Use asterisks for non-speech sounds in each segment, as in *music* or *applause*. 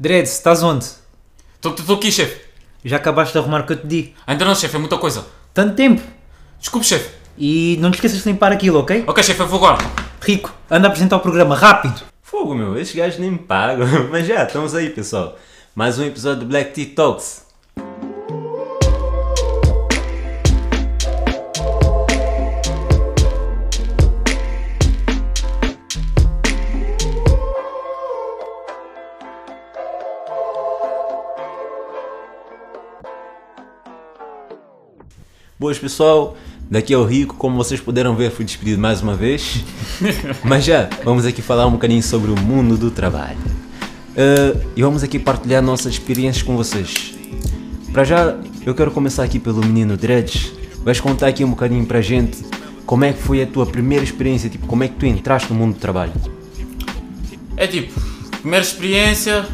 Dreads, estás onde? Estou aqui, chefe. Já acabaste de arrumar o que eu te digo. Ainda não, chefe, é muita coisa. Tanto tempo. Desculpe, chefe. E não te esqueças de limpar aquilo, ok? Ok, chefe, eu vou agora. Rico, anda a apresentar o programa, rápido. Fogo, meu, esses gajos nem me pagam. *laughs* Mas já, estamos aí, pessoal. Mais um episódio do Black Tea Talks. Boas, pessoal. Daqui é o Rico. Como vocês puderam ver, fui despedido mais uma vez. *laughs* Mas já, vamos aqui falar um bocadinho sobre o mundo do trabalho. Uh, e vamos aqui partilhar nossas experiências com vocês. Para já, eu quero começar aqui pelo menino Dreads. Vais contar aqui um bocadinho para a gente como é que foi a tua primeira experiência, tipo, como é que tu entraste no mundo do trabalho? É tipo, primeira experiência.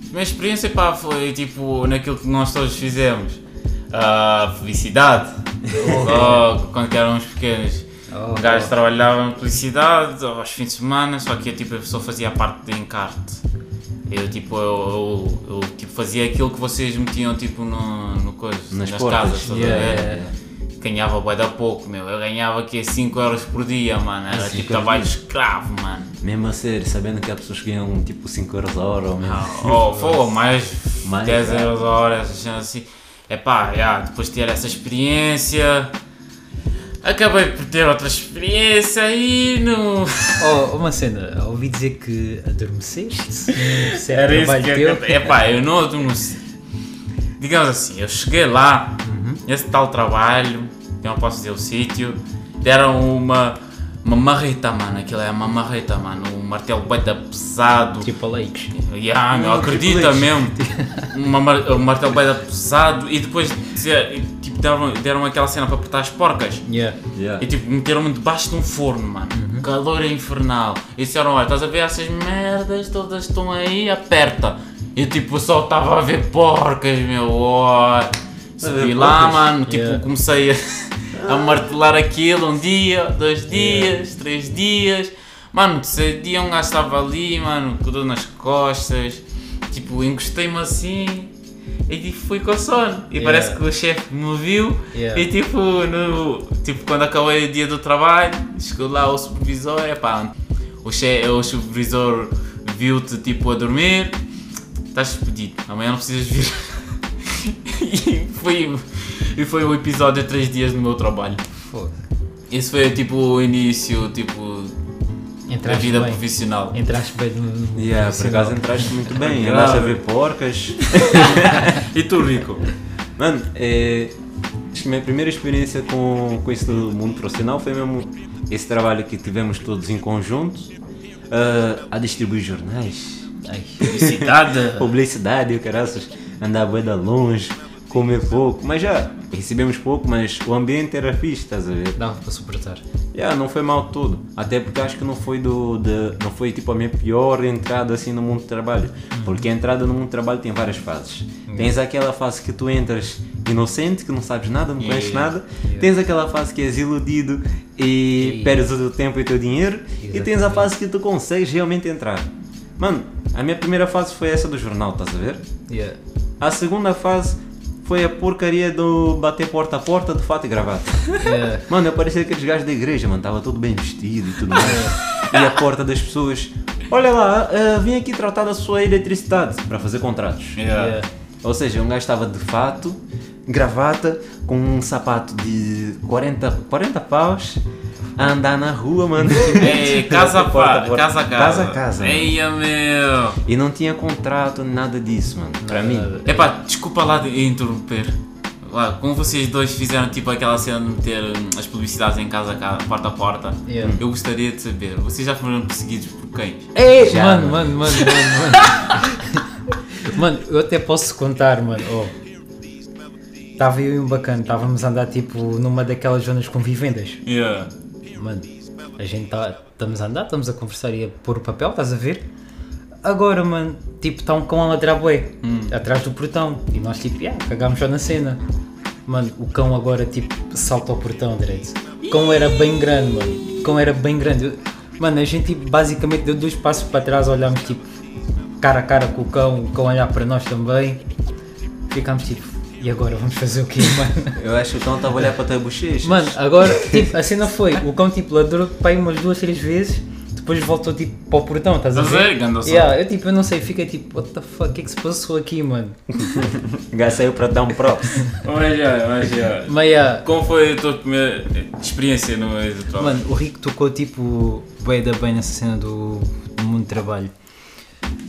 Primeira experiência, pá, foi tipo naquilo que nós todos fizemos. A publicidade. Oh, quando éramos pequenos. Oh, o gajo trabalhava em publicidade aos fins de semana, só que eu, tipo, a pessoa fazia parte de encarte. Eu tipo, eu, eu, eu, tipo, fazia aquilo que vocês metiam tipo no, no coisa, Nas nas, portas. casas, Yeah, yeah, yeah. Ganhava bué da pouco, meu. Eu ganhava aqui 5 euros por dia, mano. Era tipo trabalho escravo, mano. Mesmo a sério, sabendo que há pessoas que ganham tipo 5 euros a hora ou mesmo. Oh, foi mais, Mais, 10 é. euros a hora, assim. É pá, já, depois de ter essa experiência, acabei por ter outra experiência e não. Oh, uma cena, ouvi dizer que adormeceste. *laughs* Era isso que teu. eu. É pá, eu não adormeci. Digamos assim, eu cheguei lá, Uhum. esse tal trabalho, eu não posso dizer o sítio, deram uma. Uma marreta, mano, aquilo é uma marreta, mano, um martelo bem pesado. Triple H. Yeah, meu, Não, acredita Triple H. mesmo. *laughs* Uma mar- um martelo bem pesado e depois tipo, deram, deram aquela cena para apertar as porcas. Yeah. Yeah. E tipo, meteram-me debaixo de um forno, mano. Uhum. Calor é infernal. E disseram, olha, estás a ver essas merdas, todas estão aí, aperta. E tipo, só estava a ver porcas, meu. ó. Subi lá, porcas? mano, tipo, Yeah. comecei a, *laughs* a martelar aquilo um dia, dois dias, três dias. Mano, terceiro dia um gajo estava ali, mano, com dor nas costas. Tipo, encostei-me assim e tipo, fui com sono. E Yeah. parece que o chefe me viu Yeah. e tipo, no, tipo, quando acabei o dia do trabalho, chegou lá o supervisor, é pá, o, che, o supervisor viu-te tipo a dormir, estás despedido, amanhã não precisas vir. *laughs* e, foi, e foi o episódio de 3 dias no meu trabalho. Foda. Esse foi tipo o início tipo, da Entraste vida bem. profissional. Entraste bem no. Yeah, por acaso entraste muito bem, *laughs* andaste a ver porcas. *laughs* E tu, Rico? Mano, é, acho que a minha primeira experiência com, com isso do mundo profissional foi mesmo esse trabalho que tivemos todos em conjunto ah, a distribuir jornais, Ai. Publicidade. publicidade, o caraças, andar bué da longe, comer pouco, mas já recebemos pouco, mas o ambiente era fixe, estás a ver? Dava para suportar. Yeah, não foi mal tudo. Até porque acho que não foi do, de, não foi tipo a minha pior entrada assim no mundo do trabalho. Porque a entrada no mundo do trabalho tem várias fases. Tens aquela fase que tu entras inocente, que não sabes nada, não conheces Yeah. nada. Tens aquela fase que és iludido e perdes o teu tempo e o teu dinheiro. E tens a fase que tu consegues realmente entrar. Mano, a minha primeira fase foi essa do jornal, estás a ver? Yeah. A segunda fase foi a porcaria do bater porta a porta de fato e gravata. Yeah. Mano, eu parecia aqueles gajos da igreja, mano, estava tudo bem vestido e tudo mais. e a porta das pessoas, olha lá, ah, vim aqui tratar da sua eletricidade para fazer contratos. Yeah. Ou seja, um gajo estava de fato, gravata, com um sapato de 40, 40 paus, andar na rua, mano. Ei, casa a Porta porta. casa a casa. Casa a casa. Eia, meu. E não tinha contrato, nada disso, mano. Para mim. Epá, desculpa lá de interromper. Lá, como vocês dois fizeram tipo aquela cena de meter hum, as publicidades em casa a casa, porta a porta, Yeah. eu gostaria de saber, vocês já foram perseguidos por cães? Ei, Já, mano, mano, mano, mano, mano. *laughs* mano, eu até posso contar, mano. Oh. Estava eu e um bacana, estávamos a andar tipo numa daquelas zonas com vivendas. Yeah. Mano, a gente tá, estamos a andar, estamos a conversar e a pôr o papel, estás a ver? Agora, mano, tipo, está um cão a ladrar bué, atrás do portão. E nós tipo, yeah, cagámos só na cena. Mano, o cão agora tipo salta ao portão direito. O cão era bem grande, mano. O cão era bem grande. Mano, a gente tipo, basicamente deu dois passos para trás, olhámos tipo, cara a cara com o cão, o cão olhar para nós também. Ficámos tipo, e agora vamos fazer o quê, *laughs* mano? Eu acho que o cão estava a olhar para a tua bochecha. Mano, agora, tipo, a cena foi, o cão tipo ladrou para aí umas duas, três vezes, depois voltou tipo para o portão, estás a ver? sério, ganda sorte. Yeah, eu tipo, eu não sei, fiquei tipo, what the fuck, o que é que se passou aqui, mano? *laughs* O gajo saiu para dar um props. Olha, olha. Mas yeah, Como foi a tua primeira experiência no trabalho? Mano, o Rico tocou tipo bem da bem nessa cena do, do mundo do trabalho.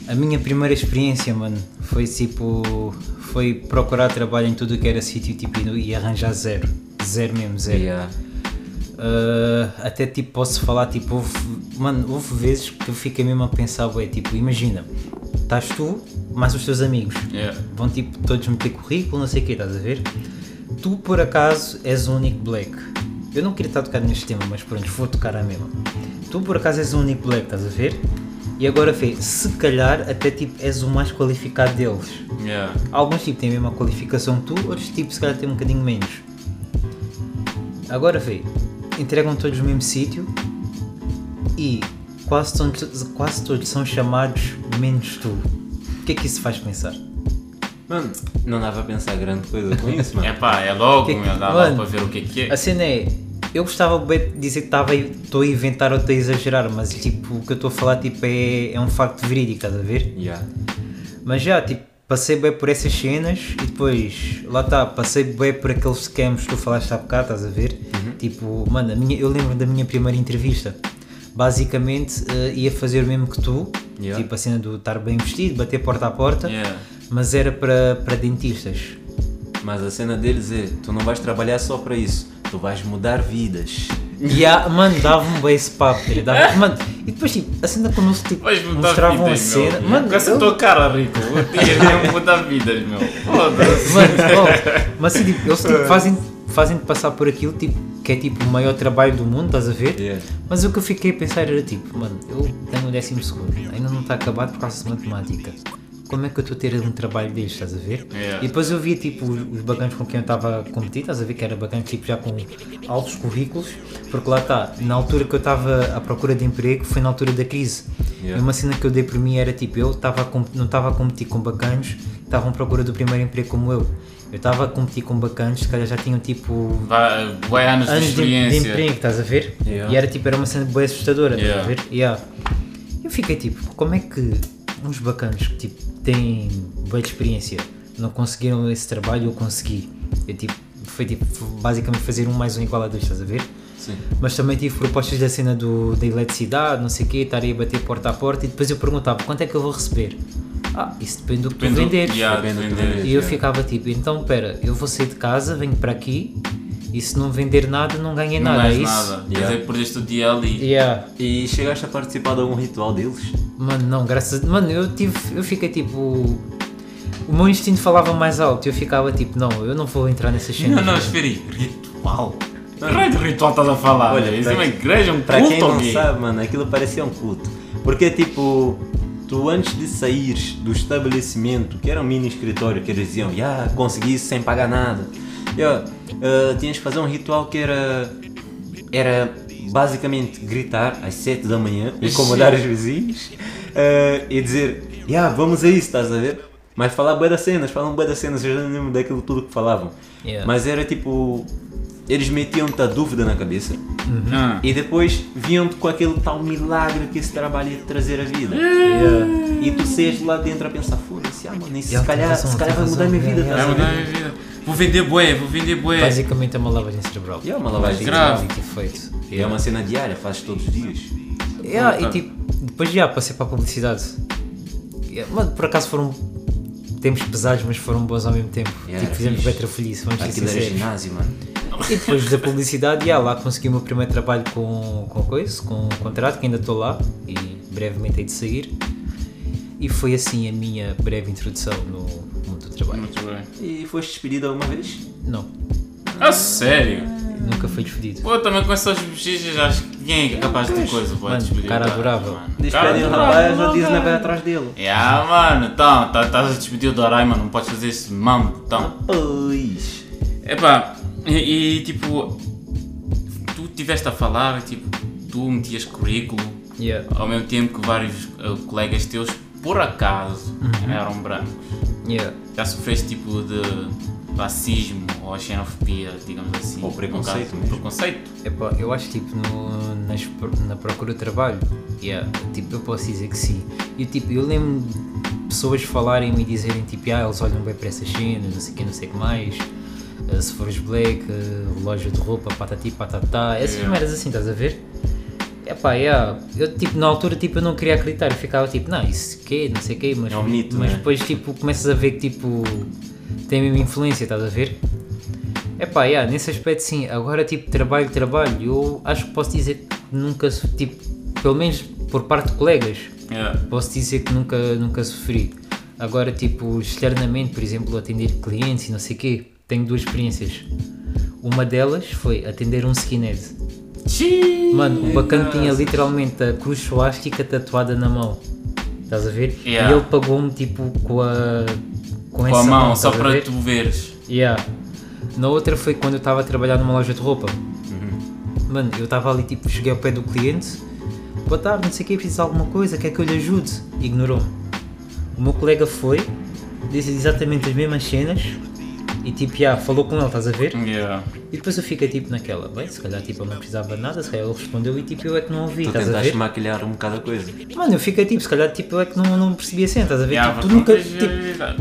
A minha primeira experiência, mano, foi tipo. Foi procurar trabalho em tudo o que era sítio tipo, e arranjar zero. Zero mesmo, zero. Yeah. Uh, até tipo posso falar, tipo, houve, mano, houve vezes que eu fiquei mesmo a pensar, ué, tipo, imagina, estás tu mais os teus amigos, Yeah. vão tipo todos meter currículo, não sei o que, estás a ver? Tu por acaso és o único black. Eu não queria estar tocado neste tema, mas pronto, vou tocar a mesma. Tu por acaso és o único black, estás a ver? E agora vê, se calhar até tipo és o mais qualificado deles. Yeah. Alguns tipo têm a mesma qualificação que tu, outros tipo se calhar têm um bocadinho menos. Agora vê, entregam todos no mesmo sítio e quase todos, quase todos são chamados menos tu. O que é que isso faz pensar? Mano, não dava a pensar grande coisa com isso, mano. É pá, é logo, Que- meu, dá lá Mano, para ver o que é que é. A cena é, eu gostava bem de dizer que estava estou a inventar ou estou a exagerar, mas tipo, o que eu estou a falar tipo, é, é um facto verídico, estás a ver? Yeah. Mas já, tipo, passei bem por essas cenas e depois, lá está, passei bem por aqueles scams que tu falaste há bocado, estás a ver? Tipo, mano, minha, eu lembro da minha primeira entrevista. Basicamente, eh, ia fazer o mesmo que tu, Yeah. tipo a cena do estar bem vestido, bater porta a porta, Yeah. mas era para, para dentistas. Mas a cena deles é, tu não vais trabalhar só para isso, tu vais mudar vidas. E há, mano, dava-me bem esse papo, ele dava, *laughs* mano, e depois tipo, a cena quando eles tipo, mostravam a vidas, cena, meu. mano, Com essa eu- tua cara, Rico. Ias mudar vidas, meu. Foda-se. Mano, oh, mas assim, tipo, eles tipo, *laughs* fazem, fazem-te passar por aquilo tipo, que é tipo o maior trabalho do mundo, estás a ver? Yeah. Mas o que eu fiquei a pensar era tipo, mano, eu tenho o décimo segundo, ainda não está acabado por causa de matemática. Como é que eu estou a ter um trabalho destes, estás a ver? Yeah. E depois eu via tipo os, os bacanos com quem eu estava a competir, estás a ver que era bacana tipo já com altos currículos, porque lá está, na altura que eu estava à procura de emprego foi na altura da crise. Yeah. E uma cena que eu dei por mim era tipo, eu estava a com- não estava a competir com bacanos que estavam à procura do primeiro emprego como eu. Eu estava a competir com bacanos que se calhar já tinham tipo Vai, vai anos de anos de, de experiência. emprego, estás a ver? Yeah. E era tipo, era uma cena bem assustadora, estás a ver? Eu fiquei tipo, como é que uns bacanos que tipo, têm boa experiência não conseguiram esse trabalho eu consegui? Eu tipo, foi tipo, basicamente fazer um mais um igual a dois, estás a ver? Sim. Mas também tive propostas da cena do, da eletricidade, não sei o quê, estar aí a bater porta a porta e depois eu perguntava quanto é que eu vou receber? Ah, isso depende do que tu Depende do- venderes. yeah, Depende do que tu vender. venderes. E eu Yeah. ficava tipo, então pera, eu vou sair de casa, venho para aqui e se não vender nada não ganhei Não nada, mais é isso? nada. Quer Yeah. dizer, perdeste o dia ali. Yeah. E chegaste a participar de algum ritual deles? Mano, não, graças a Mano, eu tive. Eu fiquei tipo. O meu instinto falava mais alto e eu ficava tipo, não, eu não vou entrar nessas cenas. Não, não, espera aí. Ritual? Que raio de ritual estás a falar? Olha, Isso para é uma igreja, um Para culto quem não alguém? sabe, mano, aquilo parecia um culto. Porque, tipo, tu antes de sair do estabelecimento, que era um mini escritório, que eles diziam, yeah, consegui isso sem pagar nada. E, ó, ah, tinhas que fazer um ritual que era. Era basicamente gritar às 7 da manhã, incomodar os vizinhos ah, e dizer, yeah, vamos a isso, estás a ver? Mas falar bué das cenas, falam bué das cenas, eu já não lembro daquilo tudo que falavam. Yeah. Mas era tipo. Eles metiam-te a dúvida na cabeça Ah. e depois vinham-te com aquele tal milagre que esse trabalho ia te trazer a vida. Yeah. E tu saías lá dentro a pensar, foda-se, ah, mano, se calhar, se calhar tem vai mudar minha vida, Vai mudar minha vida. Vou vender bué, vou vender bué. Basicamente é uma lavagem cerebral. Yeah, uma lavagem Grave. É uma cena diária, fazes todos os dias. Yeah, Ah, e tipo, depois já passei para a publicidade. Yeah, Mano, por acaso foram tempos pesados, mas foram bons ao mesmo tempo. Yeah, tipo, fizemos betra feliz, vamos ser Aquilo era ginásio, mano. E depois da publicidade, yeah, lá consegui o meu primeiro trabalho com, com coisa, com um contrato, que ainda estou lá e brevemente hei de sair. E foi assim a minha breve introdução no trabalho. Muito bem. E foste despedido alguma vez? Não, A sério? nunca fui despedido. Pô, também com essas bochechas, acho que quem é capaz de ter coisa pode Mano, despedir. cara adorável. mano. Despedem o rapaz, não, Disney vai atrás dele. Yeah, mano, então, tá- estás a despedir o Doraemon, não podes fazer esse mambo, então. Pois. Epá, e, e tipo, tu tiveste a falar, tipo, tu metias currículo, Yeah. ao mesmo tempo que vários eh, colegas teus por acaso Uhum. eram brancos, Yeah. já sofreste tipo de racismo ou xenofobia, digamos assim? Ou preconceito caso? mesmo. Preconceito? Epá, eu acho tipo no, nas na procura de trabalho, yeah, tipo, eu posso dizer que sim. E tipo, eu lembro de pessoas falarem e dizerem tipo, ah, eles olham bem para essas cenas, não sei o que, não sei o que mais. Ah, se fores black, ah, relógio de roupa, patati patatá, essas Yeah. merdas assim, estás a ver? Epá, yeah. eu tipo, na altura tipo, eu não queria acreditar, eu ficava tipo, não, isso que não sei o que, mas, É mito, mas né? depois tipo, começas a ver que tipo, tem a mesma influência, estás a ver? Epá, yeah, nesse aspecto sim. Agora, tipo, trabalho, trabalho, eu acho que posso dizer que nunca, tipo, pelo menos por parte de colegas, Yeah. posso dizer que nunca, nunca sofri. Agora, tipo, externamente, por exemplo, atender clientes e não sei o quê, tenho duas experiências. Uma delas foi atender um skinhead. Xiii, Mano, o bacana tinha literalmente a cruz suástica tatuada na mão. Estás a ver? Yeah. E ele pagou-me, tipo, com a... Com, Com a mão, só para ver? tu veres. Yeah. Na outra foi quando eu estava a trabalhar numa loja de roupa. Uhum. Mano, eu estava ali, tipo, cheguei ao pé do cliente. Boa tarde, não sei o que, precisa de alguma coisa, quer que eu lhe ajude? Ignorou-me. O meu colega foi, disse exatamente as mesmas cenas e, tipo, yeah, falou com ele, estás a ver? Yeah. E depois eu fiquei, tipo, naquela, bem, se calhar, tipo, ele não precisava de nada, se calhar ele respondeu e, tipo, eu é que não ouvi, Tu estás a ver? maquilhar um bocado a coisa. Mano, eu fiquei, tipo, se calhar, tipo, eu é que não, não percebi a cena, estás a ver? Yeah, tipo, tu nunca, tipo,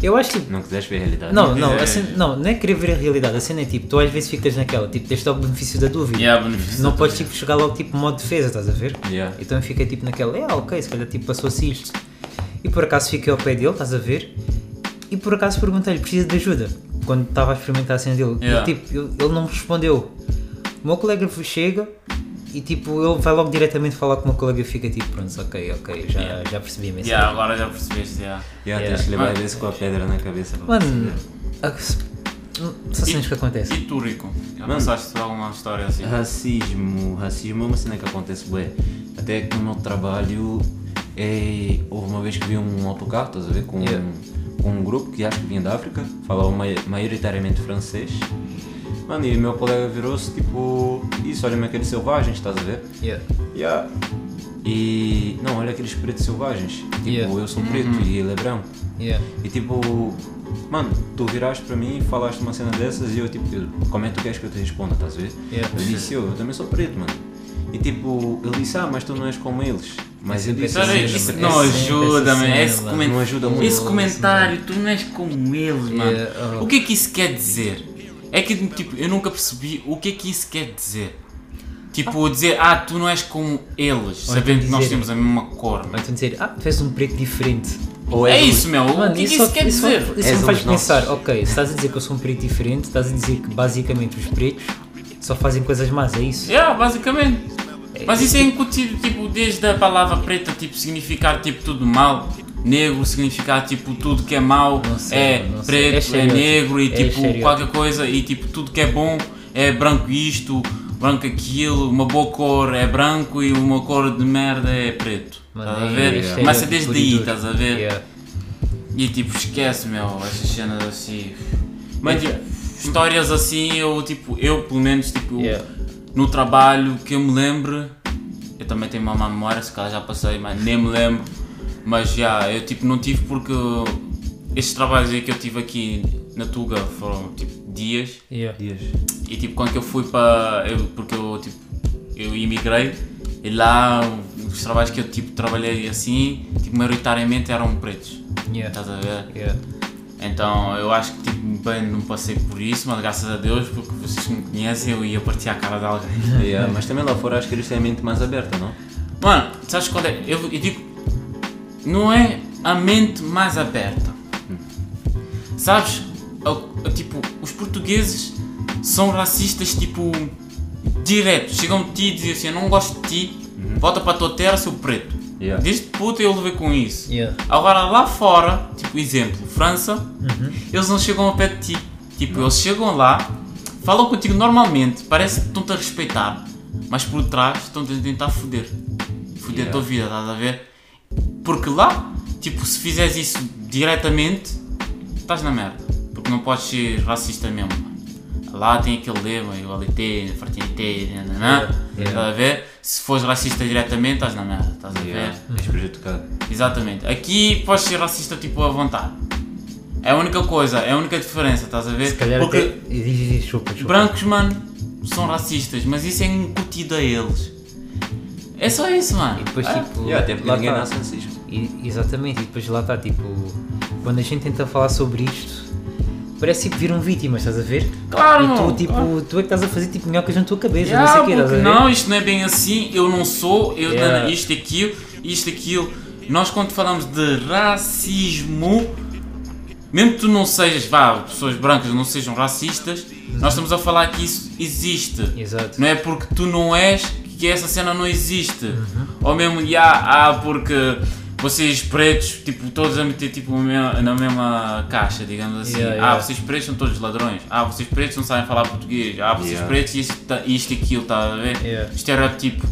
eu acho, tipo, Não quiseste ver a realidade. Não, não, É. a cena- não, não é querer ver a realidade, a cena é tipo, tu às vezes ficas naquela, tipo, tens de dar o benefício da dúvida. Yeah, benefício não da podes dúvida. tipo chegar logo tipo modo defesa, estás a ver? Yeah. Então eu fiquei tipo naquela, é ok, se calhar tipo passou-se isto. E por acaso fiquei ao pé dele, estás a ver? E por acaso perguntei-lhe, precisa de ajuda? Quando estava a experimentar a cena dele. Yeah. Ele, tipo, ele, ele não me respondeu. O meu colega chega e tipo, ele vai logo diretamente falar com o meu colega e fica tipo, pronto, ok, ok, já, Yeah. já percebi a mensagem. Yeah, agora já percebeste, yeah. Yeah, Yeah. Tens que levar esse com a pedra na cabeça. Mano, a- são cenas que acontecem. E tu, Rico? Já Mano. passaste por alguma história assim? Racismo, racismo é uma cena que acontece bué. Até que no meu trabalho é, houve uma vez que vi um autocarro, estás a ver? Com, Yeah. Com um grupo que acho que vinha da África, falava mai- maioritariamente francês. Mano, e o meu colega virou-se tipo, isso, olha-me aqueles selvagens, estás a ver? Yeah. Yeah. E não, olha aqueles pretos selvagens. Tipo, Yeah. eu sou preto e ele é branco. Yeah. E tipo, mano, tu viraste para mim e falaste uma cena dessas e eu tipo, como é que tu queres que eu te responda, estás a ver? Yeah. Eu disse, eu, eu também sou preto, mano. E tipo, ele disse, ah, mas tu não és como eles. Mas eu disse, Sabe, "Sim, cena, isso mas mano. não É ajuda, essa man. cena, Esse, mano. coment... Não ajuda muito. esse comentário, tu não és como eles, mano. Yeah, oh. O que é que isso quer dizer? É que tipo, eu nunca percebi o que é que isso quer dizer. Tipo, dizer, ah, tu não és como eles, sabendo que nós temos a mesma cor. Ou então dizer, ah, tu és um preto diferente. Ou É um- isso, meu. o que é que isso só- quer isso, dizer? Isso És me faz dos nossos. pensar, ok, se estás a dizer que eu sou um preto diferente, estás a dizer que basicamente os pretos só fazem coisas más, é isso? Yeah, basicamente. Mas isso é incutido, tipo, desde a palavra preta, tipo, significar, tipo, tudo mal. Negro significar, tipo, tudo que é Não sei, é. É preto, é, estereótipo. negro e, É tipo, qualquer coisa. E, tipo, tudo que é bom é branco isto, branco aquilo. Uma boa cor é branco e uma cor de merda é preto. Mano, Estás a é- ver? é estereótipo Começa desde aí, estás a ver? Yeah. E, tipo, esquece, meu, essas cenas assim. Mas- Mas, tipo, histórias assim, eu, tipo, eu, pelo menos, tipo, Yeah. No trabalho que eu me lembro, eu também tenho uma má memória, se calhar já passei, mas nem me lembro. Mas já, eu tipo não tive porque estes trabalhos aí que eu tive aqui na Tuga foram tipo dias Yeah. Dias. e tipo quando que eu fui para. Eu, porque eu tipo eu imigrei e lá os trabalhos que eu tipo trabalhei assim, tipo maioritariamente eram pretos. Yeah. Estás a ver? Yeah. Então eu acho que tipo, bem não passei por isso, mas graças a Deus, porque vocês me conhecem, eu ia partir a cara de alguém. *laughs* Yeah, mas também lá fora acho que eles têm a mente mais aberta, não? Mano, sabes qual é? Eu, eu digo, não é a mente mais aberta. Sabes? Tipo, os portugueses são racistas, tipo, direto. Chegam de ti e dizem assim: Eu não gosto de ti, volta para a tua terra, seu preto. Yeah. Desde puta eu levei com isso. Yeah. Agora lá fora, tipo, exemplo, França, eles não chegam ao pé de ti. Tipo, eles chegam lá, falam contigo normalmente, parece que estão-te a respeitar, mas por trás estão-te a tentar foder. Foder Yeah. a tua vida, estás a ver? Porque lá, tipo, se fizeres isso diretamente, estás na merda. Porque não podes ser racista mesmo. Lá tem aquele lema, igualité, fraternité, nananã, estás a ver? Se fores racista diretamente, estás na merda, estás a ver? És prejudicado. Exatamente. Aqui podes ser racista tipo à vontade. É a única coisa, é a única diferença, estás a ver? Se calhar Porque até. Diz, diz, diz, chupa, chupa. brancos, mano, são racistas, mas isso é incutido a eles. É só isso, mano. E depois, Ah, tipo. Yeah, até porque lá ninguém tá. nasce racismo. E- exatamente, e depois lá está, tipo. Quando a gente tenta falar sobre isto, parece tipo viram vítimas, estás a ver? Claro, E tu, tipo, claro. tu é que estás a fazer tipo minhocas na tua cabeça, Yeah, não sei o quê, estás não, isto não é bem assim, eu não sou, eu Yeah. isto aquilo, isto aquilo. Nós quando falamos de racismo, mesmo que tu não sejas, vá, pessoas brancas não sejam racistas, nós estamos a falar que isso existe. Exato. Não é porque tu não és que essa cena não existe. Uhum. Ou mesmo, yeah, ah, porque vocês pretos, tipo, todos a meter tipo, na mesma- caixa, digamos assim. Yeah, Ah, yeah. vocês pretos são todos ladrões. Ah, vocês pretos não sabem falar português. Ah, vocês Yeah. pretos isto, tá- isto e aquilo, tá a ver? Yeah. Estereotipo.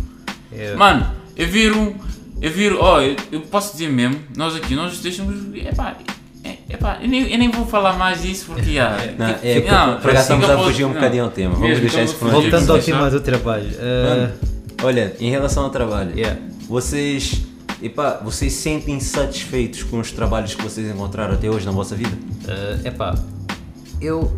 Yeah. Mano, eu viro, eu viro, ó, eu, eu posso dizer mesmo, nós aqui, nós deixamos, epá, é, epá, eu nem, eu nem vou falar mais disso porque, yeah, Não, tipo, é, não, por acaso estamos a para- fugir um bocadinho ao tema. Vamos deixar isso por a um fugir. Voltando ao tema do trabalho. uh, Mano, olha, em relação ao trabalho, Yeah. Vocês, epá, vocês sentem satisfeitos com os trabalhos que vocês encontraram até hoje na vossa vida? uh, epá, eu.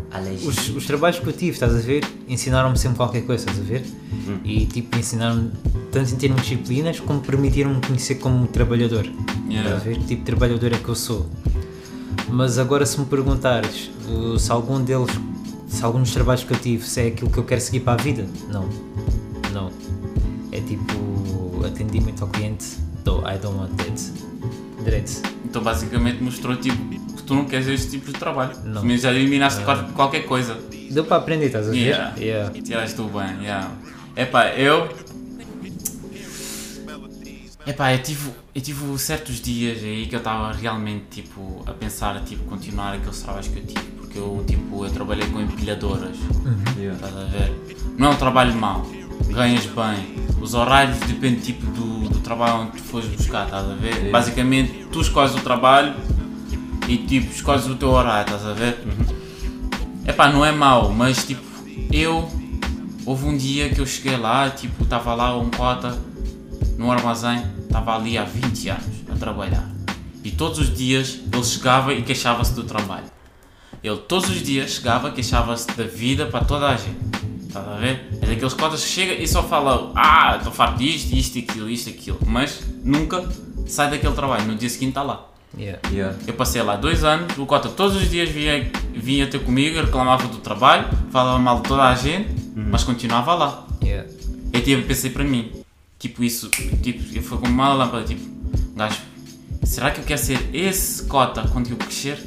Os, os trabalhos que eu tive, estás a ver? Ensinaram-me sempre qualquer coisa, estás a ver? Hum. E tipo, ensinaram-me tanto em termos de disciplinas como permitiram-me conhecer como trabalhador. Yeah. Estás a ver? Que tipo de trabalhador é que eu sou. Mas agora, se me perguntares uh, se algum deles, se algum dos trabalhos que eu tive, se é aquilo que eu quero seguir para a vida, não. Não. É tipo atendimento ao cliente, no, I don't want that. Direito. Então basicamente mostrou tipo que tu não queres este tipo de trabalho. Não. Mas já eliminaste qual- qualquer coisa. Deu para aprender, estás a ver? Yeah. Yeah. Tiraste tu bem, yeah. Epá, eu. Epá, eu tive, eu tive certos dias aí que eu estava realmente tipo a pensar tipo continuar aqueles trabalhos que eu tive. Porque eu tipo eu trabalhei com empilhadoras. Yeah. Estás a ver? Não é um trabalho mau, ganhas bem. Os horários dependem tipo do trabalho onde tu fores buscar, estás a ver? Basicamente tu escolhes o trabalho e tipo escolhes o teu horário, estás a ver? Epá, não é mau, mas tipo, eu houve um dia que eu cheguei lá, tipo, estava lá um cota no armazém, estava ali há 20 anos a trabalhar. E todos os dias ele chegava e queixava-se do trabalho. Ele todos os dias chegava e queixava-se da vida para toda a gente. Estás a ver? É daqueles cotas que chega e só fala Ah, estou farto disto, isto, aquilo, isto, aquilo. Mas nunca sai daquele trabalho. No dia seguinte está lá. Yeah. Yeah. Eu passei lá dois anos, o Cota todos os dias vinha, vinha ter comigo, reclamava do trabalho, falava mal de toda a gente, mas continuava lá. Yeah. Eu tive, pensei para mim, tipo isso, tipo, eu fui com uma lâmpada, tipo, gajo, será que eu quero ser esse Cota quando eu crescer?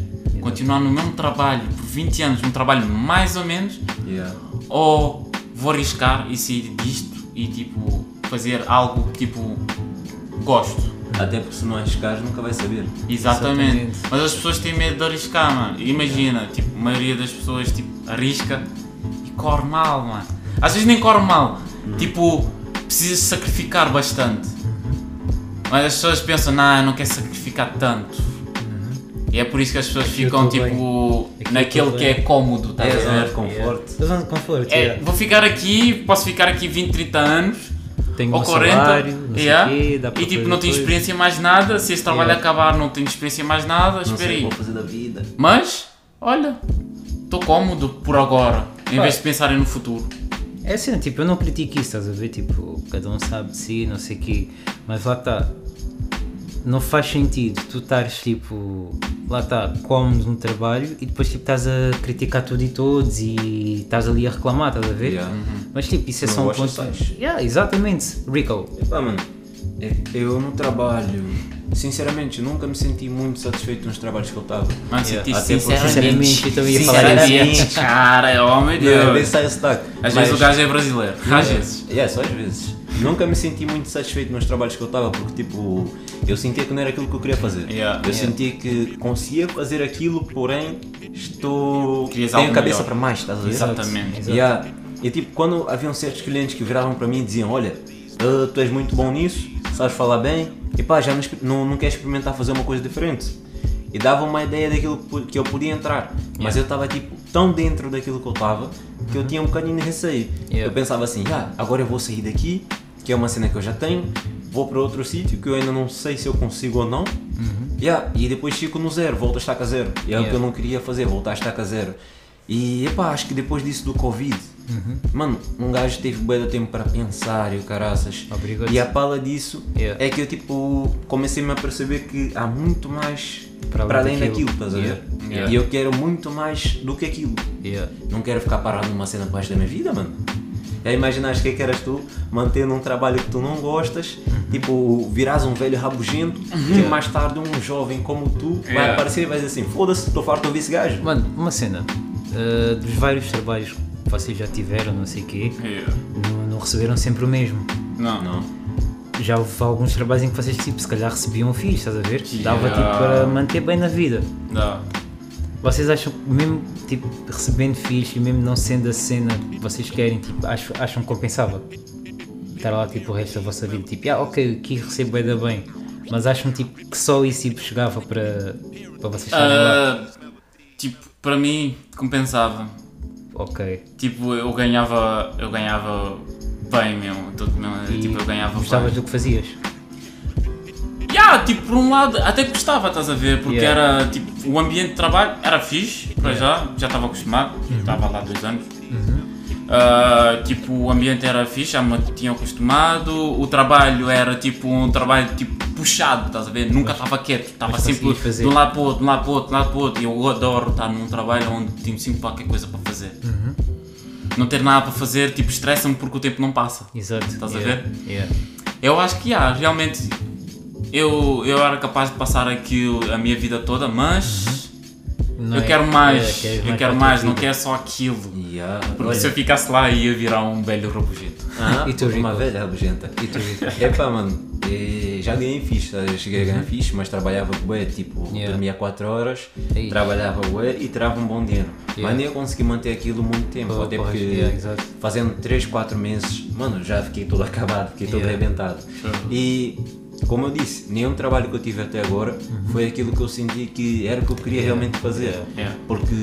Continuar no mesmo trabalho por 20 anos, um trabalho mais ou menos, Yeah. ou vou arriscar e sair disto e tipo, fazer algo que tipo, gosto. Até porque se não arriscares nunca vais saber. Exatamente. Exatamente. Mas as pessoas têm medo de arriscar, mano. Imagina, tipo, a maioria das pessoas tipo, arrisca e corre mal, mano. Às vezes nem corre mal. Tipo, precisa sacrificar bastante. Mas as pessoas pensam, não, eu não quero sacrificar tanto. E é por isso que as pessoas Aqui ficam bem. tipo Aqui eu naquele que é bem. cómodo, estás É, a zona ver? de conforto. Yeah. Zona de conforto, É, yeah. vou ficar aqui, posso ficar aqui 20, 30 anos Tenho ou um 40 salário, yeah, quê, e tipo não tenho experiência em mais nada, se esse trabalho Yeah. acabar não tenho experiência em mais nada, Não espera aí. que vou fazer da vida. Mas, olha, estou cómodo por agora, em Pá. vez de pensarem no futuro. É assim, tipo, eu não critico isso, estás a ver? Tipo, cada um sabe de si, não sei o quê. Mas lá está. Não faz sentido tu estares, tipo, lá está, cómodo no trabalho e depois, tipo, estás a criticar tudo e todos e estás ali a reclamar, estás a ver? Yeah. Mas, tipo, isso é Não só um ponto. Yeah, exatamente. Rico. Epá, mano, é- eu no trabalho, sinceramente, nunca me senti muito satisfeito nos trabalhos que eu estava. Mano, Yeah. senti Até porque, sinceramente, eu também ia falar isso. cara, oh meu Não, às vezes Deus. sai o sotaque. Às mas- vezes o gajo é brasileiro, às vezes. É, só às vezes. Nunca me senti muito satisfeito nos trabalhos que eu estava, porque tipo, eu sentia que não era aquilo que eu queria fazer. Yeah. eu Yeah. sentia que conseguia fazer aquilo, porém estou. Querias tenho cabeça melhor. para mais, estás a ver? Exatamente. Exato. Yeah. E tipo, quando haviam certos clientes que viravam para mim e diziam, olha, ah, tu és muito bom nisso, sabes falar bem, e pá, já não, não, queres experimentar fazer uma coisa diferente. e dava uma ideia daquilo que eu podia entrar. Mas eu estava tipo tão dentro daquilo que eu estava que eu tinha um bocadinho de receio. Eu pensava assim, ah, agora eu vou sair daqui, que é uma cena que eu já tenho, vou para outro sítio que eu ainda não sei se eu consigo ou não. Yeah, e depois fico no zero, volto a estaca zero. E é o que Yeah. eu não queria fazer, voltar a estaca zero. E epá, acho que depois disso do Covid, mano, um gajo teve bem tempo para pensar e o caraças. Obrigado. E a pala disso Yeah. é que eu tipo comecei-me a perceber que há muito mais Para para, além daquilo. daquilo, estás a ver? Yeah. Yeah. E eu quero muito mais do que aquilo. Yeah. Não quero ficar parado numa cena para da minha vida, mano. É imaginar que é que eras tu, mantendo um trabalho que tu não gostas, tipo, virás um velho rabugento, que mais tarde um jovem como tu vai aparecer e vai dizer assim, foda-se, estou farto de ouvir esse gajo. Mano, uma cena. uh, dos vários trabalhos que vocês já tiveram, não sei o quê, Yeah. não, não receberam sempre o mesmo. Não. Não. Já houve alguns trabalhos em que vocês tipo, se calhar recebiam fixe, estás a ver? Dava Yeah. tipo para manter bem na vida. Dá. Vocês acham mesmo tipo, recebendo fixe e mesmo não sendo a cena que vocês querem, tipo, acham, acham que compensava? Estar lá tipo o resto da vossa vida, tipo, ah, ok, aqui recebo bem da bem, mas acham tipo que só isso tipo, chegava para, para vocês estarem lá? Ah, tipo, para mim compensava. Ok. Tipo, eu ganhava. Eu ganhava bem mesmo. Tudo mesmo tipo, eu ganhava gostavas bem. do que fazias? Yeah, tipo, por um lado, até gostava, estás a ver? Porque Yeah. era, tipo, o ambiente de trabalho era fixe, para já, já estava acostumado, Uhum. estava lá dois anos. Ah, tipo, o ambiente era fixe, já me tinha acostumado, o trabalho era tipo um trabalho tipo puxado, estás a ver? Nunca estava quieto, estava mas sempre fazer. de um lado para o outro, de um lado para o outro, de um lado para o outro. E eu adoro estar num trabalho onde tenho sempre qualquer coisa para fazer. Uhum. Não ter nada para fazer, tipo, estressa-me porque o tempo não passa. Exato. Estás a yeah. ver? Yeah. Eu acho que há, realmente eu, eu era capaz de passar aquilo a minha vida toda, mas Não eu é- quero mais, é, queres eu quero mais, não quero só aquilo. Yeah. Porque Olha, se eu ficasse lá ia virar um velho rabugento. ah, E tu, uma velha rabugenta. E tu? Epá, mano, eh, já ganhei fixe, tá? eu cheguei a ganhar fixe, mas trabalhava bué, tipo, Yeah. dormia 4 horas, Ei. trabalhava bué e tirava um bom dinheiro. Yeah. Mas nem eu consegui manter aquilo muito tempo, Pô, até porra, porque yeah, fazendo 3, 4 meses, mano, já fiquei todo acabado, fiquei todo arrebentado. E, como eu disse, nenhum trabalho que eu tive até agora foi aquilo que eu senti que era o que eu queria realmente fazer. Yeah. Yeah. Porque,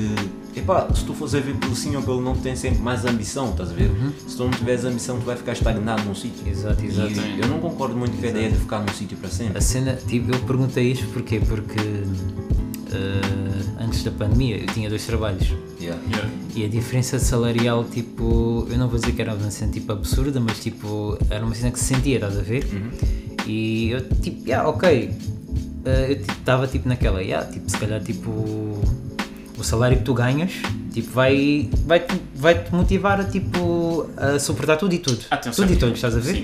epá, se tu fores a ver pelo sim ou pelo não, tu tens sempre mais ambição, estás a ver? Se tu não tiveres ambição, tu vai ficar estagnado num sítio. Exato, exato. E eu não concordo muito com a ideia de ficar num sítio para sempre. A cena, tipo, eu perguntei isto porquê? Porque eh, antes da pandemia eu tinha dois trabalhos Yeah. Yeah. e a diferença salarial, tipo, eu não vou dizer que era uma cena tipo absurda, mas tipo, era uma cena que se sentia, estás a ver? E eu tipo, yeah, ok, Eh, eu estava tipo naquela, yeah, tipo, se calhar tipo o salário que tu ganhas tipo, vai, vai, -te, vai -te motivar a tipo a suportar tudo e tudo. Um tudo e todos, estás a ver? Sim.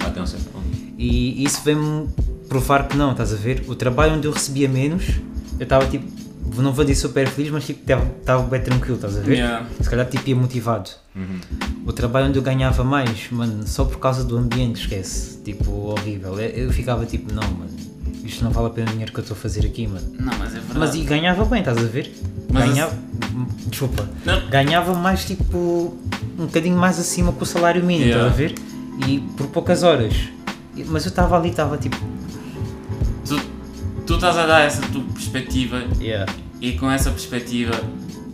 Ponto. E isso vem-me provar que não, estás a ver? O trabalho onde eu recebia menos, eu estava tipo, não vou dizer super feliz, mas tipo, estava bem tranquilo, estás a ver? Yeah. Se calhar tipo ia motivado. O trabalho onde eu ganhava mais, mano, só por causa do ambiente, esquece. Tipo, horrível. Eu, ficava tipo, não, mano, isto não vale a pena o dinheiro que eu estou a fazer aqui, mano. Não, mas é verdade. Mas e ganhava bem, estás a ver? Mas ganhava. Desculpa. Não. Ganhava mais tipo. um bocadinho mais acima que o salário mínimo, Yeah. estás a ver? E por poucas horas. Mas eu estava ali, estava tipo. Estás a dar essa tua perspectiva Yeah. e com essa perspectiva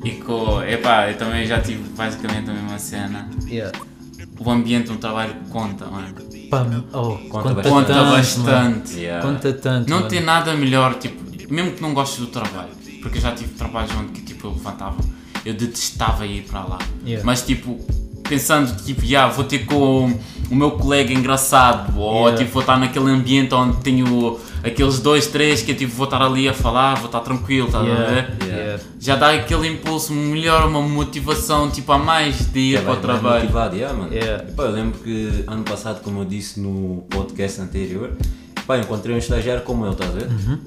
e com. Epá, eu também já tive basicamente a mesma cena. Yeah. O ambiente do trabalho conta, mano. Pam, oh, Conta conta, bastante. Conta tanto, bastante. mano. Yeah. Conta tanto. Não mano. tem nada melhor, tipo, mesmo que não gostes do trabalho, porque eu já tive trabalhos onde que, tipo, eu levantava, eu detestava ir para lá. Yeah. Mas tipo, pensando tipo, yeah, vou ter com o meu colega engraçado, ou Yeah. tipo, vou estar naquele ambiente onde tenho aqueles dois, três que eu tipo, vou estar ali a falar, vou estar tranquilo, estás a Yeah, ver? yeah. Já dá aquele impulso melhor, uma motivação tipo a mais de ir Yeah, para o trabalho. motivado, yeah, mano. Yeah. Eu lembro que ano passado, como eu disse no podcast anterior, eu encontrei um estagiário como eu, estás a ver? Uhum.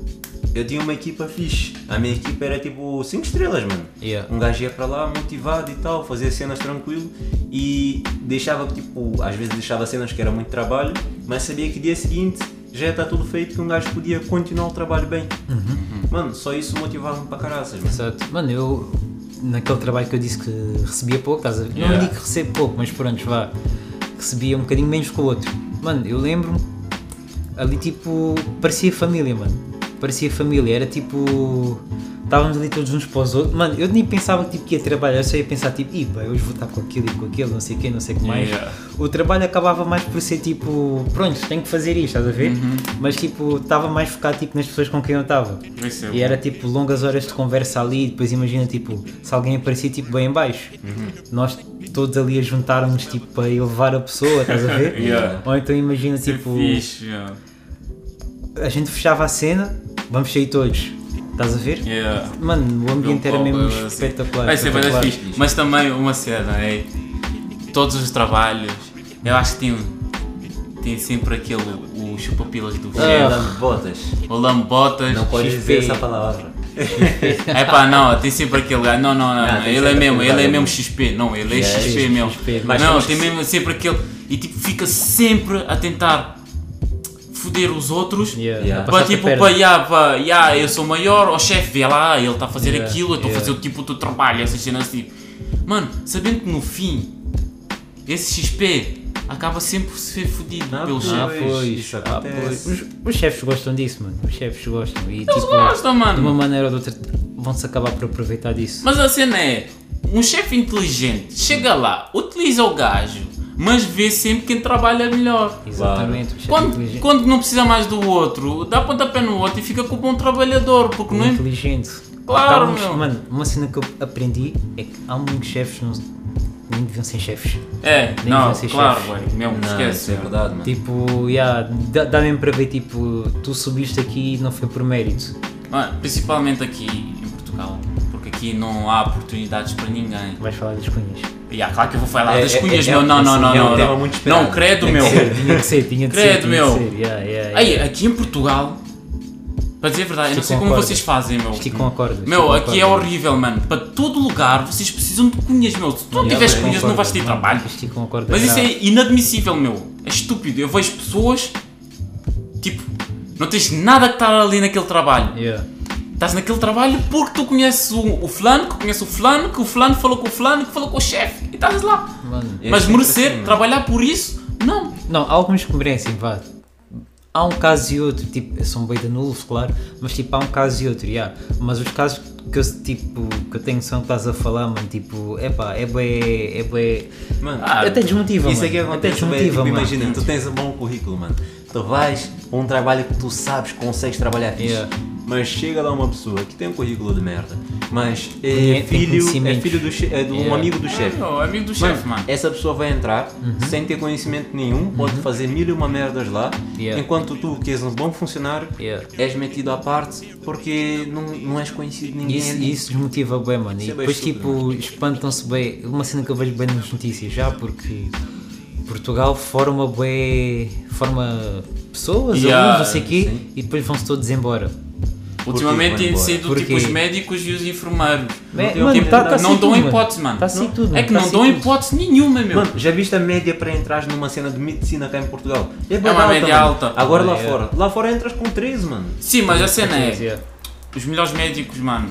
Eu tinha uma equipa fixe. A minha equipa era tipo 5 estrelas, mano. Yeah. Um gajo ia para lá motivado e tal, fazia cenas tranquilo e deixava tipo, às vezes deixava cenas que era muito trabalho, mas sabia que dia seguinte já está tudo feito que um gajo podia continuar o trabalho bem. Uhum. Mano, só isso motivava-me para caraças, mano. Exato. Mano, eu naquele trabalho que eu disse que recebia pouco, estás a ver? Não Yeah. digo que recebo pouco, mas pronto, vá. Recebia um bocadinho menos que o outro. Mano, eu lembro-me ali tipo, parecia família, mano. Parecia família, era tipo. Estávamos ali todos uns para os outros. Mano, eu nem pensava tipo, que ia trabalhar, eu só ia pensar tipo, ih, bem, hoje vou estar com aquilo e com aquilo, não sei o quê, não sei o que mais. Yeah. O trabalho acabava mais por ser tipo, pronto, tenho que fazer isto, estás a ver? Uhum. Mas tipo, estava mais focado tipo, nas pessoas com quem eu estava. É E era tipo longas horas de conversa ali, depois imagina tipo, se alguém aparecia tipo bem em baixo, Uhum. nós todos ali a juntarmos tipo para elevar a pessoa, estás a ver? *laughs* Yeah. Ou então imagina é tipo, fixe, yeah. a gente fechava a cena, vamos sair todos, estás a ver? Yeah. Mano, o ambiente era Um mesmo assim. espetacular. Vai ser espetacular. fixe. Mas também uma cena é. Todos os trabalhos, eu acho que tem, tem sempre aquele. O chupapilas do É, chefe, dando botas. o lambotas. Não pode XP. dizer essa palavra. *laughs* É pá, não, tem sempre aquele gajo. Não, não, não, Ah, não, tem ele é mesmo, ele é mesmo XP. Não, ele é Yeah, XP XP, mesmo. XP. Não, tem mesmo sempre aquele. E tipo, fica sempre a tentar foder os outros. Yeah, Yeah. Para tipo, para, yeah, para, yeah, eu sou maior, o chefe vê lá, ele está a fazer Yeah, aquilo, eu estou a fazer o tipo do trabalho, essas cenas assim. Mano, sabendo que no fim, esse XP acaba sempre por ser fodido Ah. Ah, chefe. pois, Isso ah, pois. Os, os chefes gostam disso, mano. Os chefes gostam. E, Eles tipo, gostam, de uma mano. maneira ou de outra vão-se acabar por aproveitar disso. Mas a cena é, um chefe inteligente chega lá, utiliza o gajo, mas vê sempre quem trabalha melhor. Exatamente. Quando, quando não precisa mais do outro, dá pontapé no outro e fica com o bom trabalhador, porque não é... inteligente. Claro, muitos- meu. Mano, uma cena que eu aprendi é que há muitos chefes não, nem deviam ser chefes. É, Nem não, ser claro, mesmo, Não, esquece. é verdade, mano. Tipo, yeah, dá, dá mesmo para ver, tipo, tu subiste aqui e não foi por mérito. Mano, principalmente aqui em Portugal, porque aqui não há oportunidades para ninguém. Vais falar das cunhas. E há, claro que eu vou falar É- das é- cunhas, é- meu, não, é- não, não, é um não. tema não. muito esperado. Não, credo, meu. Tinha que ser, tinha de Credo, ser. tinha meu. Yeah, yeah, yeah. Aí, aqui em Portugal, para dizer a verdade, eu não sei como vocês fazem, meu. Esticam a corda. Meu, aqui é horrível, mano. Para todo lugar vocês precisam de cunhas, meu. Se tu não Yeah, tiveres cunhas, não vais ter trabalho. Esticam a corda. Mas isso é inadmissível, meu. É estúpido. Eu vejo pessoas, tipo, não tens nada que estar ali naquele trabalho. Yeah. Estás naquele trabalho porque tu conheces o, o fulano, que conhece o fulano, que o fulano falou com o fulano, que falou com o chefe. E estás lá. Mano. É Mas sempre merecer, assim, mano. trabalhar por isso, não. Não, há alguns que merecem, vá. Há um caso e outro, tipo, são bem de nulos, claro, mas tipo, há um caso e outro, yeah. Mas os casos que eu, tipo, que eu tenho noção que estás a falar, mano, tipo, epá, é bem, é bem... Mano, Ah, até desmotiva, Isso mano. é que Até acontece, bem, desmotiva, tipo, mano. imagina, tu tens um bom currículo, mano. Tu vais para um trabalho que tu sabes, consegues trabalhar fixe. Yeah. Mas chega lá uma pessoa que tem um currículo de merda, mas é tem filho, é filho do che- é de um Yeah. amigo do chefe. Não, amigo do Mano, chefe, mano. essa pessoa vai entrar Uhum. sem ter conhecimento nenhum, pode fazer mil e uma merdas lá, Yeah. enquanto tu, que és um bom funcionário, Yeah. és metido à parte porque não, não és conhecido de ninguém. Isso, isso desmotiva bem, mano. Isso E é depois, estúpido, tipo, espantam-se bem. Uma cena que eu vejo bem nas notícias já, porque Portugal forma bem. forma pessoas, Yeah, alunos, não sei o quê, sim. e depois vão-se todos embora. Ultimamente vai sido tipo os médicos e os enfermeiros. É, mano, tipo, tá- tá não assim dão hipótese, mano. Tá assim tudo, É que tá não assim dão hipótese nenhuma, meu. Mano, já viste a média para entrar numa cena de medicina cá em Portugal? É, bué uma alta, média mano. alta. Agora lá É. fora. Lá fora entras com 13, mano. Sim, mas a cena é. Yeah. Os melhores médicos, mano,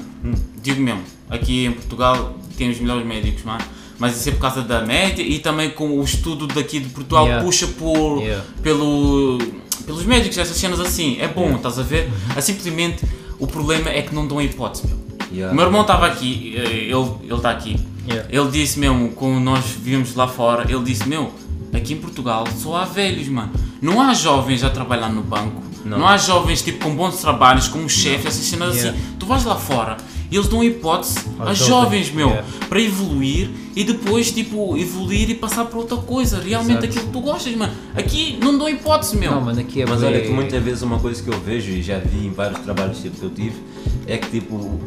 digo mesmo, aqui em Portugal tem os melhores médicos, mano. Mas isso é por causa da média e também com o estudo daqui de Portugal Yeah. puxa por, Yeah. pelo, pelos médicos, essas cenas assim. É bom, estás a ver? Uhum. É simplesmente o problema é que não dão hipótese, meu. Yeah. O meu irmão estava aqui, eh, ele ele está aqui. Yeah. Ele disse mesmo, quando nós vimos lá fora, ele disse: Meu, aqui em Portugal só há velhos, mano. Não há jovens a trabalhar no banco. Não, Não. há jovens tipo com bons trabalhos, como chefe, essas cenas Yeah. assim. Tu vais lá fora e eles dão hipótese a jovens, jovens, meu, yeah. para evoluir e depois, tipo, evoluir e passar para outra coisa. Realmente Exato. aquilo que tu gostas, mano. Aqui não dão hipótese, meu. Não, mano, aqui é Mas olha que muitas vezes uma coisa que eu vejo e já vi em vários trabalhos tipo, que eu tive é que tipo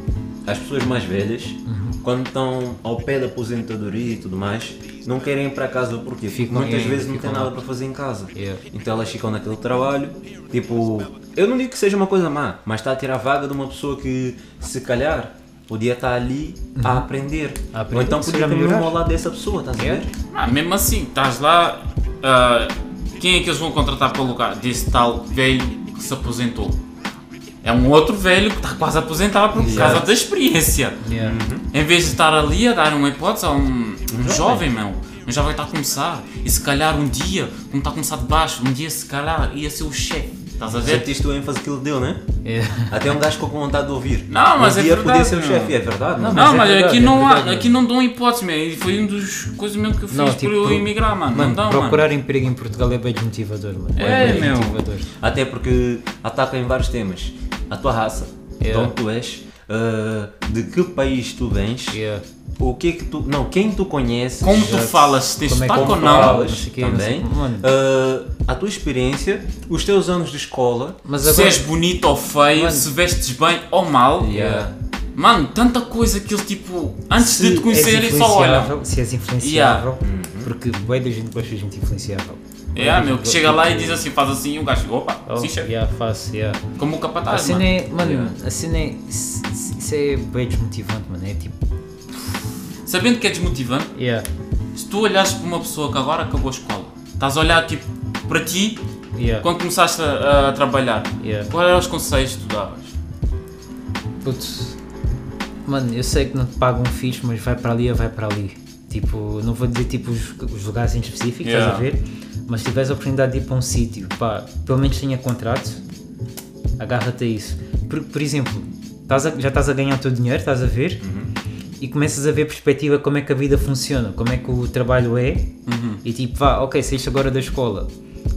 as pessoas mais velhas Uhum. quando estão ao pé da aposentadoria e tudo mais não querem ir para casa porque Ficam- muitas é, vezes não ficam têm nada para fazer em casa. Yeah. Então elas ficam naquele trabalho, tipo, eu não digo que seja uma coisa má, mas está a tirar a vaga de uma pessoa que se calhar podia estar ali a aprender. A aprender, Ou então podia estar mesmo ao lado dessa pessoa, estás a Yeah. ver? Ah, mesmo assim, estás lá. ah, quem é que eles vão contratar para o lugar? Desse tal velho que se aposentou. É um outro velho que está quase aposentado por Exato. causa da experiência. Yeah. Em vez de estar ali a dar uma hipótese a um, um jovem, meu. Um jovem está a começar. E se calhar um dia, como está a começar de baixo, um dia se calhar ia ser o chefe. Estás a ver? Sentiste o ênfase que ele deu, né? É. Até um gajo ficou com vontade de ouvir. Não, mas um é dia verdade, poder ser o chefe, é verdade. Não, mano. Não, é mas verdade, aqui, é não há, verdade. aqui não dão hipótese, man. E foi um dos coisas mesmo que eu fiz Não, por tipo, eu pro- emigrar, mano. Mano, não dão, procurar emprego em Portugal é bem desmotivador, mano. É, bem meu. Até porque ataca em vários temas. A tua raça, de Yeah. onde tu és, ah, de que país tu vens, Yeah. o que é que tu. Não, quem tu conheces. Como tu falas, se tens é que- sotaque ou não. falas. não não também, ah, a tua experiência, os teus anos de escola. Mas Se agora, és bonito ou feio, Mano. se vestes bem ou mal. Yeah. Mano, tanta coisa que eles tipo, antes se de te conhecerem só olham. influenciável, Se és influenciável, Uhum. porque bem da gente gosta de gente influenciável. É, meu, que chega lá e diz assim, faz assim, e o gajo, opa, Oh, sim, chefe. yeah, faço, yeah. Como o capataz, cena mano. é, mano, Yeah. a cena é, isso é bem desmotivante, mano, é tipo, Sabendo que é desmotivante, yeah, se tu olhas para uma pessoa que agora acabou a escola, estás a olhar tipo para ti yeah, quando começaste a, a trabalhar, yeah. quais eram os conselhos que tu davas? Putz, mano, eu sei que não te pagam fixe, mas vai para ali ou vai para ali. Tipo, não vou dizer tipo os, os lugares em específico, estás a Yeah. ver? Mas se tiveres a oportunidade de ir para um sítio, pá, pelo menos tenha contrato, agarra-te a isso. Por, por exemplo, estás a- já estás a ganhar o teu dinheiro, estás a ver? E começas a ver perspectiva como é que a vida funciona, como é que o trabalho é, e tipo, vá, ok, saíste agora da escola.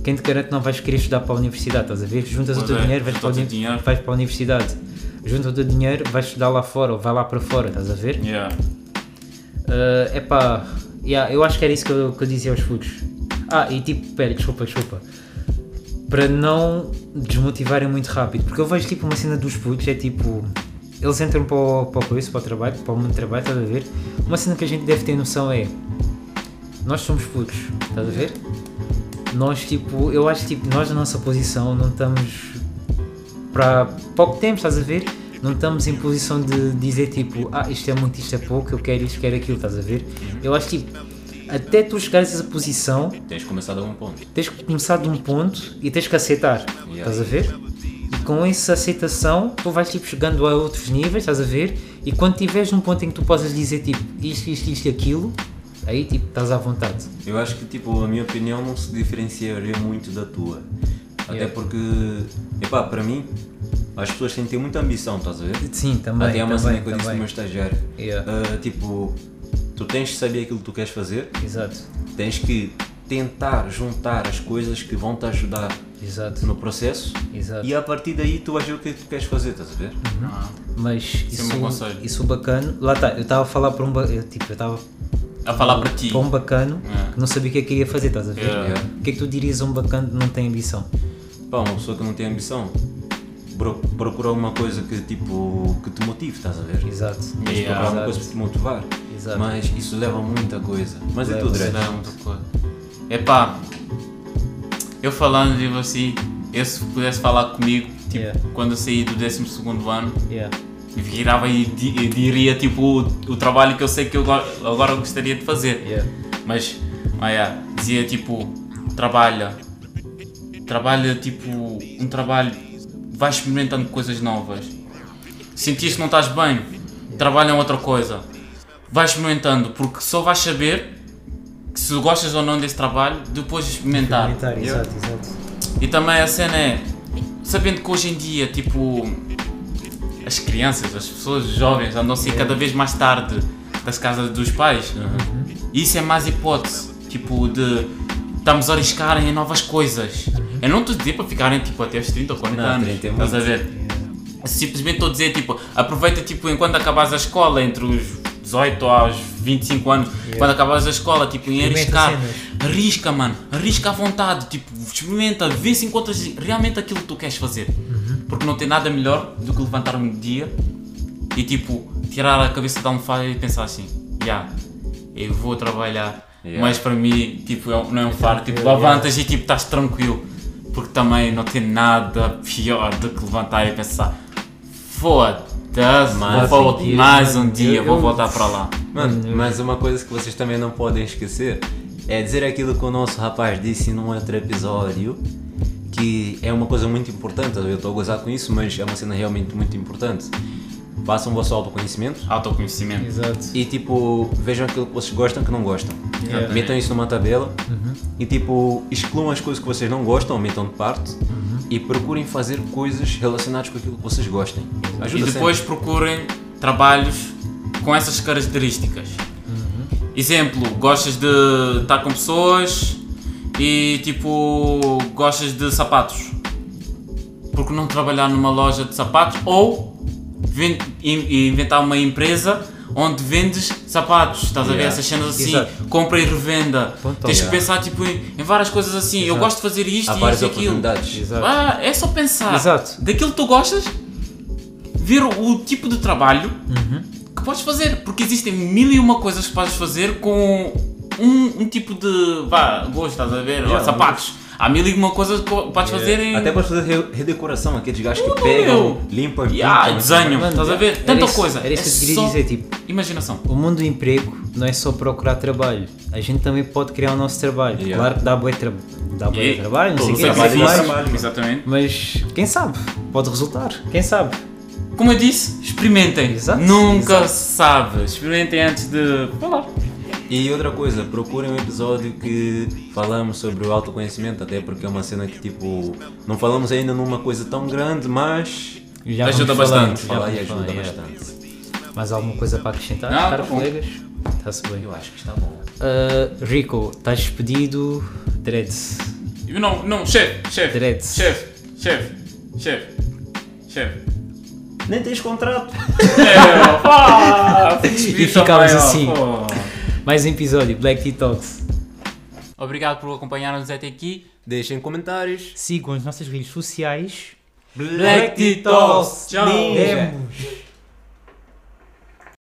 Quem te garante não vais querer estudar para a universidade, estás a ver? Juntas o teu é, dinheiro, vais para, o dinheiro. vais para a universidade. Junta o teu dinheiro, vais estudar lá fora, ou vai lá para fora, estás a ver? Yeah. É epá, yeah, eu acho que era isso que eu, que eu dizia aos putos. Ah, e tipo, pera, desculpa, desculpa. Para não desmotivarem muito rápido, porque eu vejo tipo uma cena dos putos, é tipo. Eles entram para o, para o para o trabalho, para o mundo do trabalho, estás a ver? Uma cena que a gente deve ter noção é. Nós somos putos, estás a ver? Nós, tipo, eu acho que tipo, nós na nossa posição não estamos para pouco tempo, estás a ver? Não estamos em posição de dizer tipo, ah, isto é muito, isto é pouco, eu quero isto, quero aquilo, estás a ver? Eu acho que tipo, até tu chegares a essa posição, Tens começado a um ponto. tens que começar de um ponto e tens que aceitar, Yeah. estás a ver? E com essa aceitação, tu vais tipo chegando a outros níveis, estás a ver? E quando tiveres num ponto em que tu possas dizer tipo, isto, isto, isto e aquilo, aí tipo, estás à vontade. Eu acho que tipo, a minha opinião não se diferenciaria muito da tua. Até Yeah. porque, epá, para mim, as pessoas têm que ter muita ambição, estás a ver? Sim, também, Até é uma também, cena que eu disse no meu estagiário. Yeah. Ah, tipo, tu tens que saber aquilo que tu queres fazer, Exato, tens que tentar juntar as coisas que vão te ajudar exato, no processo exato. e a partir daí tu vais ver o que é que tu queres fazer, estás a ver? Ah, Mas Isso é isso, um conselho. isso bacano, lá está, eu estava a falar para um eu, tipo, eu estava A falar para ti. para um bacano É. que não sabia o que é que ia fazer, estás a ver? Yeah. O que é que tu dirias a um bacano que não tem ambição? Pá, uma pessoa que não tem ambição, procura alguma coisa que tipo, que te motive, estás a ver? Exato. Tens de Yeah. procurar alguma coisa para te motivar. Exato. Mas isso leva a muita coisa. Mas é Leva, tudo, Isso Dredd. dá muita coisa. Epá, eu falando de assim, eu se pudesse falar comigo, tipo, Yeah. quando eu saí do 12 ano, Yeah. virava e, di- e diria tipo o, o trabalho que eu sei que eu go- agora gostaria de fazer. Yeah. Mas, ah, yeah, dizia tipo, trabalha, trabalha tipo, um trabalho, vai experimentando coisas novas. Sentiste que não estás bem, trabalha em outra coisa. Vai experimentando, porque só vais saber que se gostas ou não desse trabalho depois de experimentar. Experimentar, exato, exato. E também a cena é, sabendo que hoje em dia, tipo, as crianças, as pessoas jovens andam a sair cada vez mais tarde das casas dos pais, e isso é mais hipótese, tipo, de estamos a arriscar em novas coisas. Eu não estou a dizer para ficarem tipo até aos 30 ou 40 Não, anos, 30 é estás a ver? Simplesmente estou a dizer, tipo, aproveita tipo, enquanto acabas a escola, entre os 18 aos 25 anos, quando acabas a escola, tipo, em arriscar. Arrisca, mano. Arrisca à vontade. Tipo, experimenta, vê se encontras realmente aquilo que tu queres fazer. Porque não tem nada melhor do que levantar um dia e, tipo, tirar a cabeça da almofada e pensar assim: já, eu vou trabalhar. Yeah. Mas para mim, tipo, é não é um fardo. Tipo, levantas e, tipo, estás tranquilo. Porque também não tem nada pior do que levantar e pensar: foda-se, Mais vou um voltar dia, mais um dia, Eu- vou voltar para lá. Mano, mas uma coisa que vocês também não podem esquecer é dizer aquilo que o nosso rapaz disse num outro episódio, que é uma coisa muito importante, eu estou a gozar com isso, mas é uma cena realmente muito importante. Façam o vosso autoconhecimento Autoconhecimento. Exato. e tipo, vejam aquilo que vocês gostam que não gostam. Yeah. Uhum. Metam isso numa tabela e tipo, excluam as coisas que vocês não gostam, metam de parte e procurem fazer coisas relacionadas com aquilo que vocês gostem. E Ajuda depois procurem trabalhos com essas características. Exemplo, gostas de estar com pessoas e tipo gostas de sapatos. Por que não trabalhar numa loja de sapatos ou inventar uma empresa onde vendes sapatos, estás a ver Yeah. essas cenas assim, Exato. compra e revenda. Ponto. Tens que Yeah. pensar tipo, em, em várias coisas assim. Eu Exato. gosto de fazer isto Há e isto e aquilo. Ah, é só pensar. Exato. Daquilo que tu gostas, ver o, o tipo de trabalho Uhum. que podes fazer. Porque existem mil e uma coisas que podes fazer com um, um tipo de vá, gosto, estás a ver? Yeah, sapatos. Há mil e uma coisas que podes fazer em. Até podes fazer re- redecoração, aqueles gajos que Tudo, pegam, limpam, Yeah, pintam. desenho, estás a ver? Tanta isso- coisa. Era isso que é eu queria só dizer, tipo, Imaginação. o mundo do emprego não é só procurar trabalho. A gente também pode criar o nosso trabalho. Yeah. Claro que dá bué, tra dá E trabalho, não sei o todo trabalho sei o é que mais, trabalho. Exatamente. mas quem sabe? Pode resultar, quem sabe? Como eu disse, experimentem. Exato, Nunca exato. sabe. Experimentem antes de falar. E outra coisa, procurem um episódio que falamos sobre o autoconhecimento, até porque é uma cena que tipo, não falamos ainda numa coisa tão grande, mas Já Ajuda bastante. já fala e vamos ajuda yeah. bastante. Mais alguma coisa para acrescentar, Não, caros tá colegas? Está-se bem. Eu acho que está bom. Uh, Rico, estás despedido. Dreads. Não, não, chefe, chefe. Dreads. Chefe, chefe, chefe, chefe. Nem tens contrato. *laughs* É, pá, *laughs* E ficámos assim. pô. Mais um episódio, Black Tea Talks. Obrigado por acompanhar-nos até aqui. Deixem comentários. Sigam as nossas redes sociais. Black Tea Talks. Tchau. Vemos.